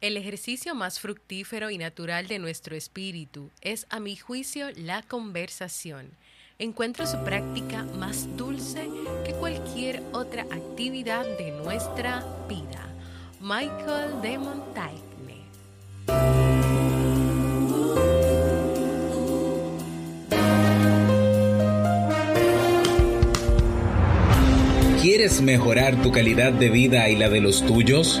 El ejercicio más fructífero y natural de nuestro espíritu es, a mi juicio, la conversación. Encuentro su práctica más dulce que cualquier otra actividad de nuestra vida. Michael de Montaigne. ¿Quieres mejorar tu calidad de vida y la de los tuyos?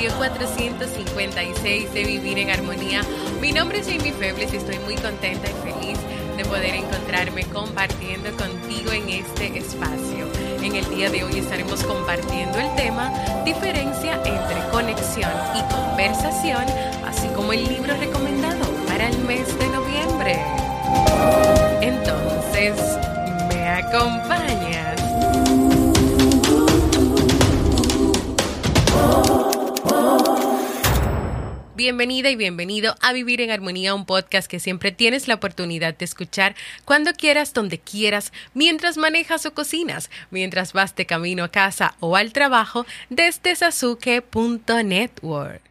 Episodio 456 de Vivir en Armonía. Mi nombre es Jamie Febles y estoy muy contenta y feliz de poder encontrarme compartiendo contigo en este espacio. En el día de hoy estaremos compartiendo el tema diferencia entre conexión y conversación, así como el libro recomendado para el mes de noviembre. Entonces, ¿me acompañas? Bienvenida y bienvenido a Vivir en Armonía, un podcast que siempre tienes la oportunidad de escuchar cuando quieras, donde quieras, mientras manejas o cocinas, mientras vas de camino a casa o al trabajo desde sasuke.network.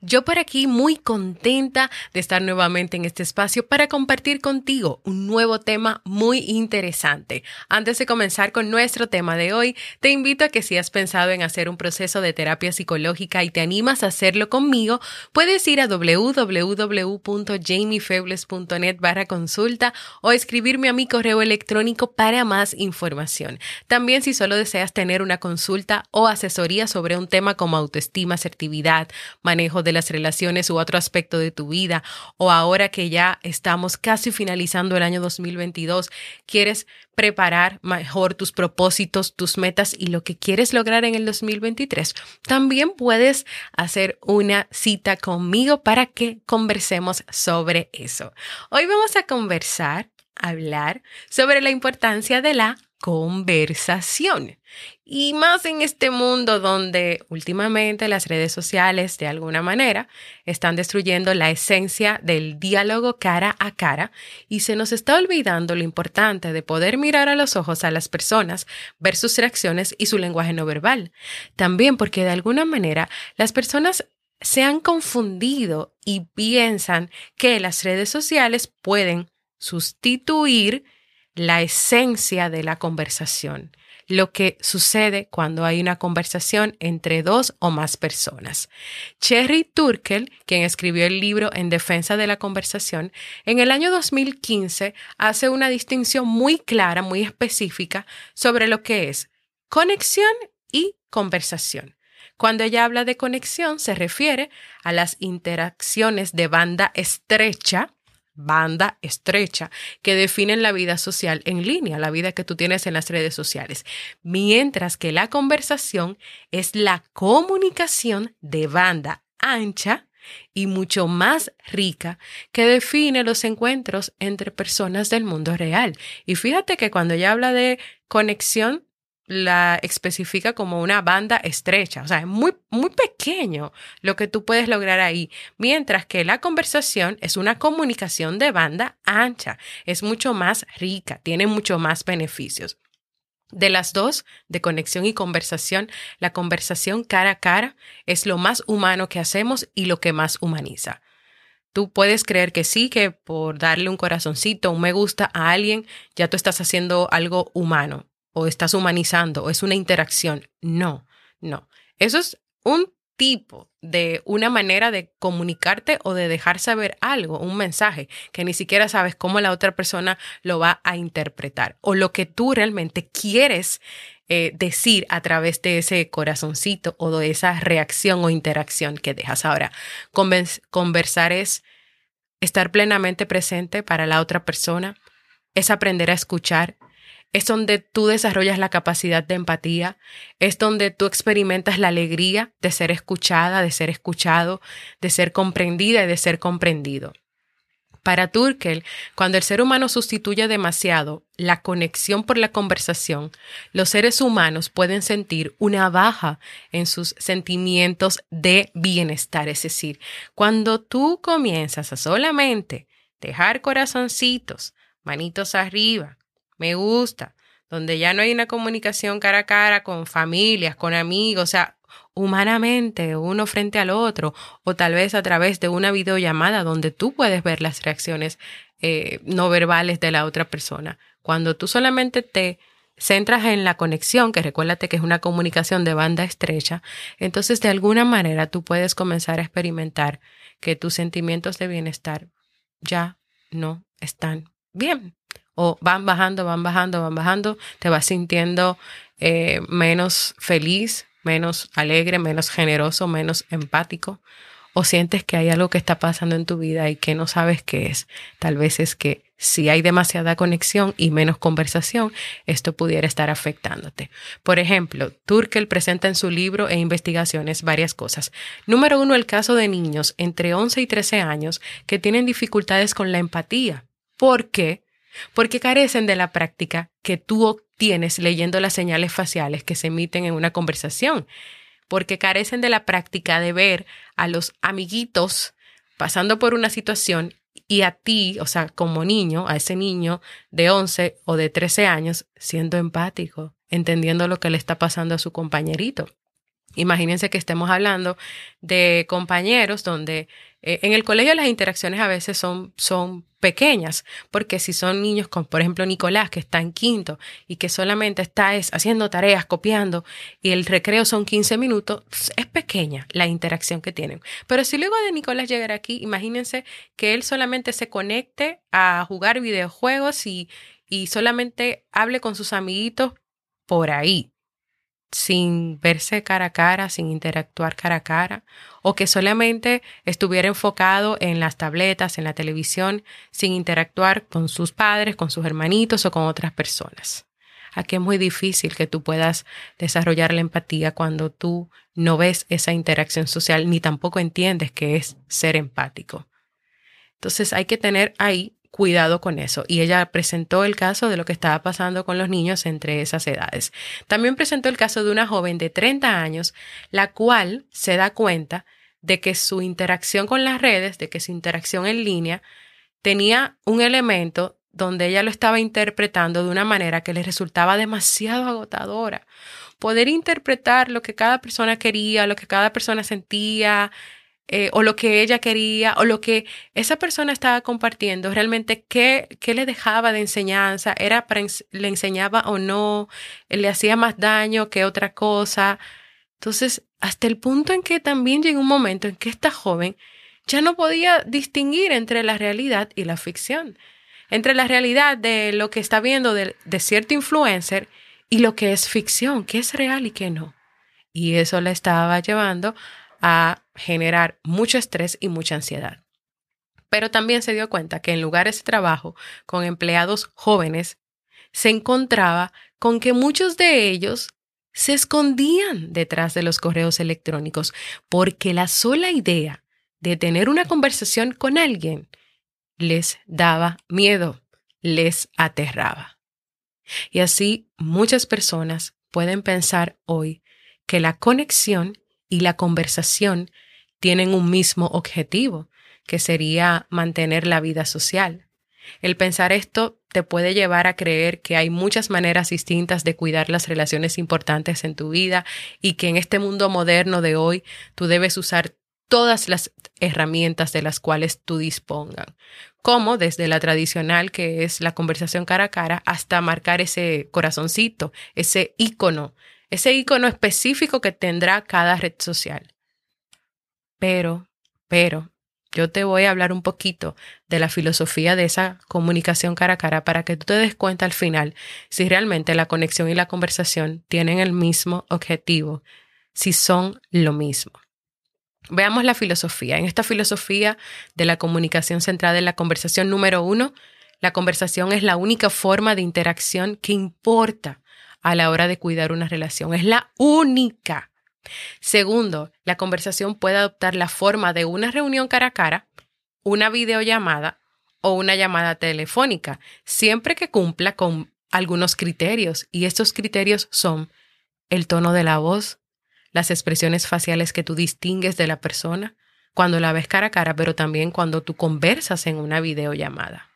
Yo por aquí muy contenta de estar nuevamente en este espacio para compartir contigo un nuevo tema muy interesante. Antes de comenzar con nuestro tema de hoy, te invito a que si has pensado en hacer un proceso de terapia psicológica y te animas a hacerlo conmigo, puedes ir a www.jamiefebles.net barra consulta o escribirme a mi correo electrónico para más información. También si solo deseas tener una consulta o asesoría sobre un tema como autoestima, asertividad, manejo de las relaciones u otro aspecto de tu vida, o ahora que ya estamos casi finalizando el año 2022, quieres preparar mejor tus propósitos, tus metas y lo que quieres lograr en el 2023, también puedes hacer una cita conmigo para que conversemos sobre eso. Hoy vamos a conversar, hablar sobre la importancia de la conversación. Y más en este mundo donde últimamente las redes sociales de alguna manera están destruyendo la esencia del diálogo cara a cara y se nos está olvidando lo importante de poder mirar a los ojos a las personas, ver sus reacciones y su lenguaje no verbal. También porque de alguna manera las personas se han confundido y piensan que las redes sociales pueden sustituir la esencia de la conversación, lo que sucede cuando hay una conversación entre dos o más personas. Cherry Turkel, quien escribió el libro En defensa de la conversación, en el año 2015 hace una distinción muy clara, muy específica sobre lo que es conexión y conversación. Cuando ella habla de conexión, se refiere a las interacciones de banda estrecha banda estrecha que definen la vida social en línea, la vida que tú tienes en las redes sociales, mientras que la conversación es la comunicación de banda ancha y mucho más rica que define los encuentros entre personas del mundo real. Y fíjate que cuando ella habla de conexión, la especifica como una banda estrecha, o sea, es muy, muy pequeño lo que tú puedes lograr ahí, mientras que la conversación es una comunicación de banda ancha, es mucho más rica, tiene mucho más beneficios. De las dos, de conexión y conversación, la conversación cara a cara es lo más humano que hacemos y lo que más humaniza. Tú puedes creer que sí, que por darle un corazoncito, un me gusta a alguien, ya tú estás haciendo algo humano o estás humanizando o es una interacción. No, no. Eso es un tipo de una manera de comunicarte o de dejar saber algo, un mensaje, que ni siquiera sabes cómo la otra persona lo va a interpretar o lo que tú realmente quieres eh, decir a través de ese corazoncito o de esa reacción o interacción que dejas. Ahora, conversar es estar plenamente presente para la otra persona, es aprender a escuchar, es donde tú desarrollas la capacidad de empatía, es donde tú experimentas la alegría de ser escuchada, de ser escuchado, de ser comprendida y de ser comprendido. Para Turkel, cuando el ser humano sustituye demasiado la conexión por la conversación, los seres humanos pueden sentir una baja en sus sentimientos de bienestar. Es decir, cuando tú comienzas a solamente dejar corazoncitos, manitos arriba, me gusta, donde ya no hay una comunicación cara a cara con familias, con amigos, o sea, humanamente, uno frente al otro, o tal vez a través de una videollamada donde tú puedes ver las reacciones eh, no verbales de la otra persona. Cuando tú solamente te centras en la conexión, que recuérdate que es una comunicación de banda estrecha, entonces de alguna manera tú puedes comenzar a experimentar que tus sentimientos de bienestar ya no están bien o van bajando, van bajando, van bajando, te vas sintiendo eh, menos feliz, menos alegre, menos generoso, menos empático, o sientes que hay algo que está pasando en tu vida y que no sabes qué es. Tal vez es que si hay demasiada conexión y menos conversación, esto pudiera estar afectándote. Por ejemplo, Turkel presenta en su libro e investigaciones varias cosas. Número uno, el caso de niños entre 11 y 13 años que tienen dificultades con la empatía. ¿Por qué? Porque carecen de la práctica que tú obtienes leyendo las señales faciales que se emiten en una conversación, porque carecen de la práctica de ver a los amiguitos pasando por una situación y a ti, o sea, como niño, a ese niño de 11 o de 13 años, siendo empático, entendiendo lo que le está pasando a su compañerito. Imagínense que estemos hablando de compañeros donde eh, en el colegio las interacciones a veces son, son pequeñas, porque si son niños como por ejemplo Nicolás, que está en quinto y que solamente está es, haciendo tareas, copiando, y el recreo son 15 minutos, es pequeña la interacción que tienen. Pero si luego de Nicolás llegar aquí, imagínense que él solamente se conecte a jugar videojuegos y, y solamente hable con sus amiguitos por ahí sin verse cara a cara, sin interactuar cara a cara, o que solamente estuviera enfocado en las tabletas, en la televisión, sin interactuar con sus padres, con sus hermanitos o con otras personas. Aquí es muy difícil que tú puedas desarrollar la empatía cuando tú no ves esa interacción social ni tampoco entiendes que es ser empático. Entonces hay que tener ahí cuidado con eso. Y ella presentó el caso de lo que estaba pasando con los niños entre esas edades. También presentó el caso de una joven de 30 años, la cual se da cuenta de que su interacción con las redes, de que su interacción en línea, tenía un elemento donde ella lo estaba interpretando de una manera que le resultaba demasiado agotadora. Poder interpretar lo que cada persona quería, lo que cada persona sentía, eh, o lo que ella quería o lo que esa persona estaba compartiendo, realmente qué, qué le dejaba de enseñanza, era para, le enseñaba o no, le hacía más daño que otra cosa. Entonces, hasta el punto en que también llegó un momento en que esta joven ya no podía distinguir entre la realidad y la ficción, entre la realidad de lo que está viendo de, de cierto influencer y lo que es ficción, qué es real y qué no. Y eso la estaba llevando a generar mucho estrés y mucha ansiedad. Pero también se dio cuenta que en lugares de trabajo con empleados jóvenes se encontraba con que muchos de ellos se escondían detrás de los correos electrónicos porque la sola idea de tener una conversación con alguien les daba miedo, les aterraba. Y así muchas personas pueden pensar hoy que la conexión y la conversación tienen un mismo objetivo, que sería mantener la vida social. El pensar esto te puede llevar a creer que hay muchas maneras distintas de cuidar las relaciones importantes en tu vida y que en este mundo moderno de hoy tú debes usar todas las herramientas de las cuales tú dispongan, como desde la tradicional que es la conversación cara a cara hasta marcar ese corazoncito, ese icono, ese icono específico que tendrá cada red social. Pero, pero, yo te voy a hablar un poquito de la filosofía de esa comunicación cara a cara para que tú te des cuenta al final si realmente la conexión y la conversación tienen el mismo objetivo, si son lo mismo. Veamos la filosofía. En esta filosofía de la comunicación centrada en la conversación número uno, la conversación es la única forma de interacción que importa a la hora de cuidar una relación. Es la única. Segundo, la conversación puede adoptar la forma de una reunión cara a cara, una videollamada o una llamada telefónica, siempre que cumpla con algunos criterios. Y estos criterios son el tono de la voz, las expresiones faciales que tú distingues de la persona cuando la ves cara a cara, pero también cuando tú conversas en una videollamada.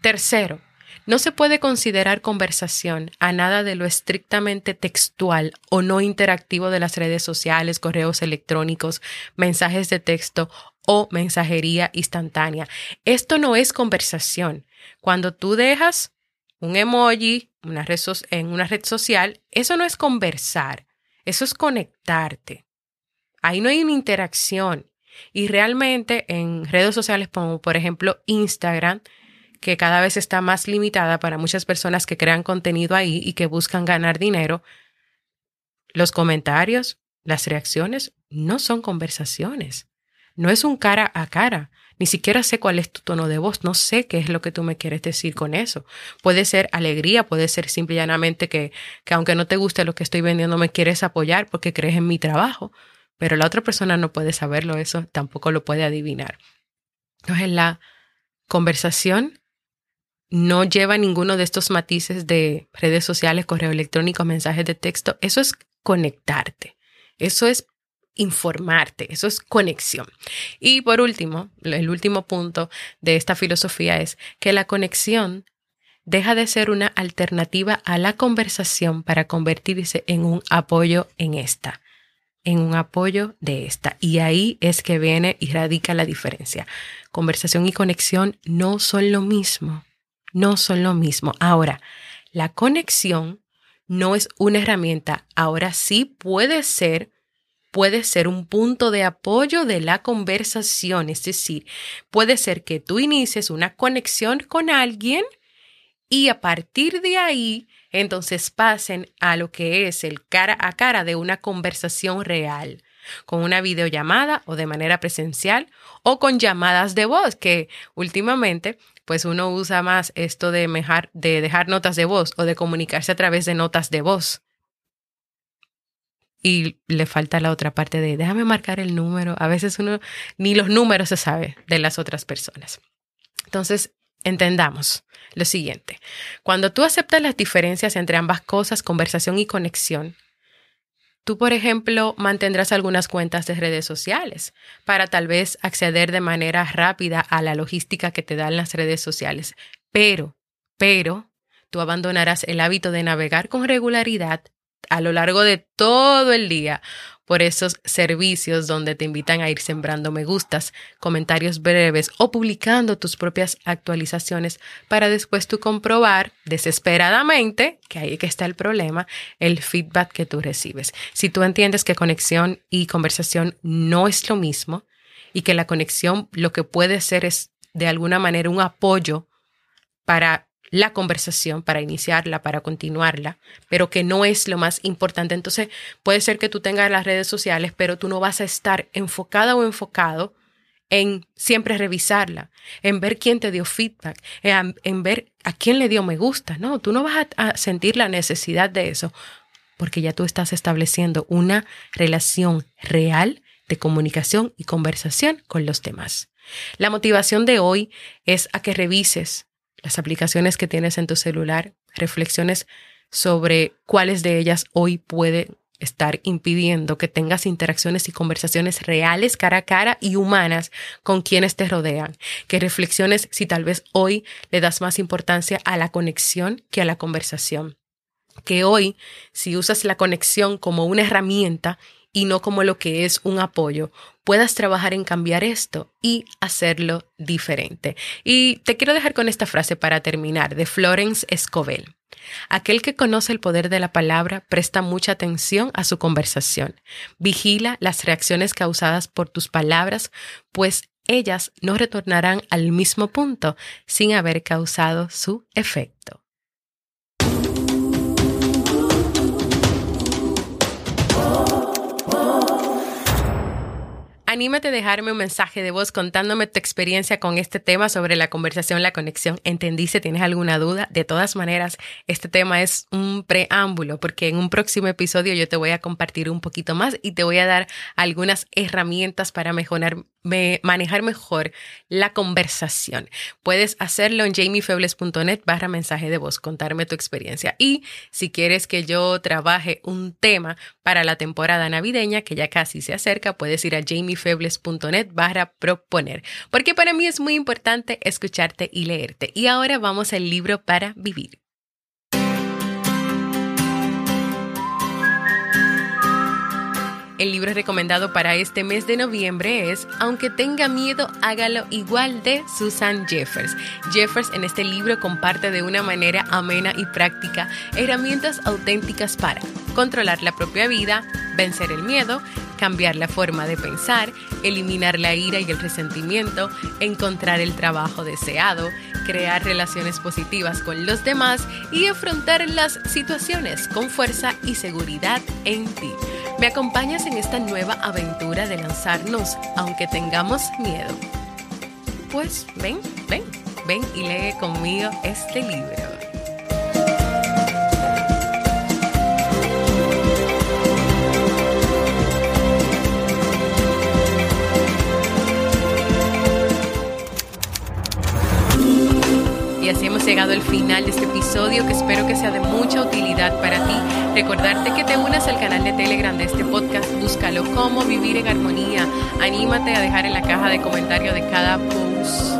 Tercero, no se puede considerar conversación a nada de lo estrictamente textual o no interactivo de las redes sociales, correos electrónicos, mensajes de texto o mensajería instantánea. Esto no es conversación. Cuando tú dejas un emoji en una red social, eso no es conversar, eso es conectarte. Ahí no hay una interacción. Y realmente en redes sociales como por ejemplo Instagram, que cada vez está más limitada para muchas personas que crean contenido ahí y que buscan ganar dinero, los comentarios, las reacciones no son conversaciones. No es un cara a cara. Ni siquiera sé cuál es tu tono de voz. No sé qué es lo que tú me quieres decir con eso. Puede ser alegría, puede ser simple y llanamente que, que aunque no te guste lo que estoy vendiendo, me quieres apoyar porque crees en mi trabajo. Pero la otra persona no puede saberlo, eso tampoco lo puede adivinar. Entonces la conversación no lleva ninguno de estos matices de redes sociales, correo electrónico, mensajes de texto. Eso es conectarte. Eso es informarte, eso es conexión. Y por último, el último punto de esta filosofía es que la conexión deja de ser una alternativa a la conversación para convertirse en un apoyo en esta, en un apoyo de esta. Y ahí es que viene y radica la diferencia. Conversación y conexión no son lo mismo no son lo mismo. Ahora, la conexión no es una herramienta, ahora sí puede ser puede ser un punto de apoyo de la conversación, es decir, puede ser que tú inicies una conexión con alguien y a partir de ahí entonces pasen a lo que es el cara a cara de una conversación real con una videollamada o de manera presencial o con llamadas de voz, que últimamente pues uno usa más esto de dejar, de dejar notas de voz o de comunicarse a través de notas de voz. Y le falta la otra parte de déjame marcar el número. A veces uno ni los números se sabe de las otras personas. Entonces, entendamos lo siguiente. Cuando tú aceptas las diferencias entre ambas cosas, conversación y conexión, Tú, por ejemplo, mantendrás algunas cuentas de redes sociales para tal vez acceder de manera rápida a la logística que te dan las redes sociales. Pero, pero, tú abandonarás el hábito de navegar con regularidad a lo largo de todo el día por esos servicios donde te invitan a ir sembrando me gustas, comentarios breves o publicando tus propias actualizaciones para después tú comprobar desesperadamente, que ahí que está el problema, el feedback que tú recibes. Si tú entiendes que conexión y conversación no es lo mismo y que la conexión lo que puede ser es de alguna manera un apoyo para la conversación, para iniciarla, para continuarla, pero que no es lo más importante. Entonces, puede ser que tú tengas las redes sociales, pero tú no vas a estar enfocada o enfocado en siempre revisarla, en ver quién te dio feedback, en, ver a quién le dio me gusta. No, tú no vas a, a sentir la necesidad de eso, porque ya tú estás estableciendo una relación real de comunicación y conversación con los demás. La motivación de hoy es a que revises las aplicaciones que tienes en tu celular, reflexiones sobre cuáles de ellas hoy pueden estar impidiendo que tengas interacciones y conversaciones reales cara a cara y humanas con quienes te rodean. Que reflexiones si tal vez hoy le das más importancia a la conexión que a la conversación. Que hoy, si usas la conexión como una herramienta y no como lo que es un apoyo, puedas trabajar en cambiar esto y hacerlo diferente. Y te quiero dejar con esta frase para terminar de Florence Escobel. Aquel que conoce el poder de la palabra presta mucha atención a su conversación. Vigila las reacciones causadas por tus palabras, pues ellas no retornarán al mismo punto sin haber causado su efecto. Anímate a dejarme un mensaje de voz contándome tu experiencia con este tema sobre la conversación, la conexión. ¿Entendí si tienes alguna duda? De todas maneras, este tema es un preámbulo porque en un próximo episodio yo te voy a compartir un poquito más y te voy a dar algunas herramientas para mejorar manejar mejor la conversación. Puedes hacerlo en jamiefebles.net barra mensaje de voz, contarme tu experiencia. Y si quieres que yo trabaje un tema para la temporada navideña, que ya casi se acerca, puedes ir a jamiefebles.net barra proponer. Porque para mí es muy importante escucharte y leerte. Y ahora vamos al libro para vivir. El libro recomendado para este mes de noviembre es Aunque tenga miedo, hágalo igual de Susan Jeffers. Jeffers en este libro comparte de una manera amena y práctica herramientas auténticas para controlar la propia vida, vencer el miedo, cambiar la forma de pensar, eliminar la ira y el resentimiento, encontrar el trabajo deseado, crear relaciones positivas con los demás y afrontar las situaciones con fuerza y seguridad en ti. ¿Me acompañas en esta nueva aventura de lanzarnos aunque tengamos miedo? Pues ven, ven, ven y lee conmigo este libro. Final de este episodio que espero que sea de mucha utilidad para ti. Recordarte que te unas al canal de Telegram de este podcast, búscalo como vivir en armonía. Anímate a dejar en la caja de comentarios de cada post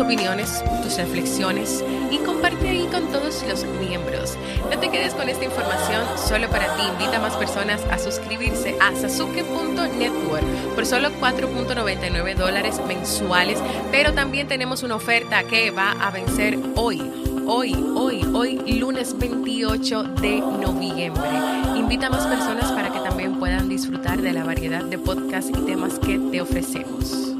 opiniones, tus reflexiones y comparte ahí con todos los miembros. No te quedes con esta información solo para ti. Invita a más personas a suscribirse a sasuke.network por solo 4.99 dólares mensuales. Pero también tenemos una oferta que va a vencer hoy. Hoy, hoy, hoy, lunes 28 de noviembre. Invita a más personas para que también puedan disfrutar de la variedad de podcasts y temas que te ofrecemos.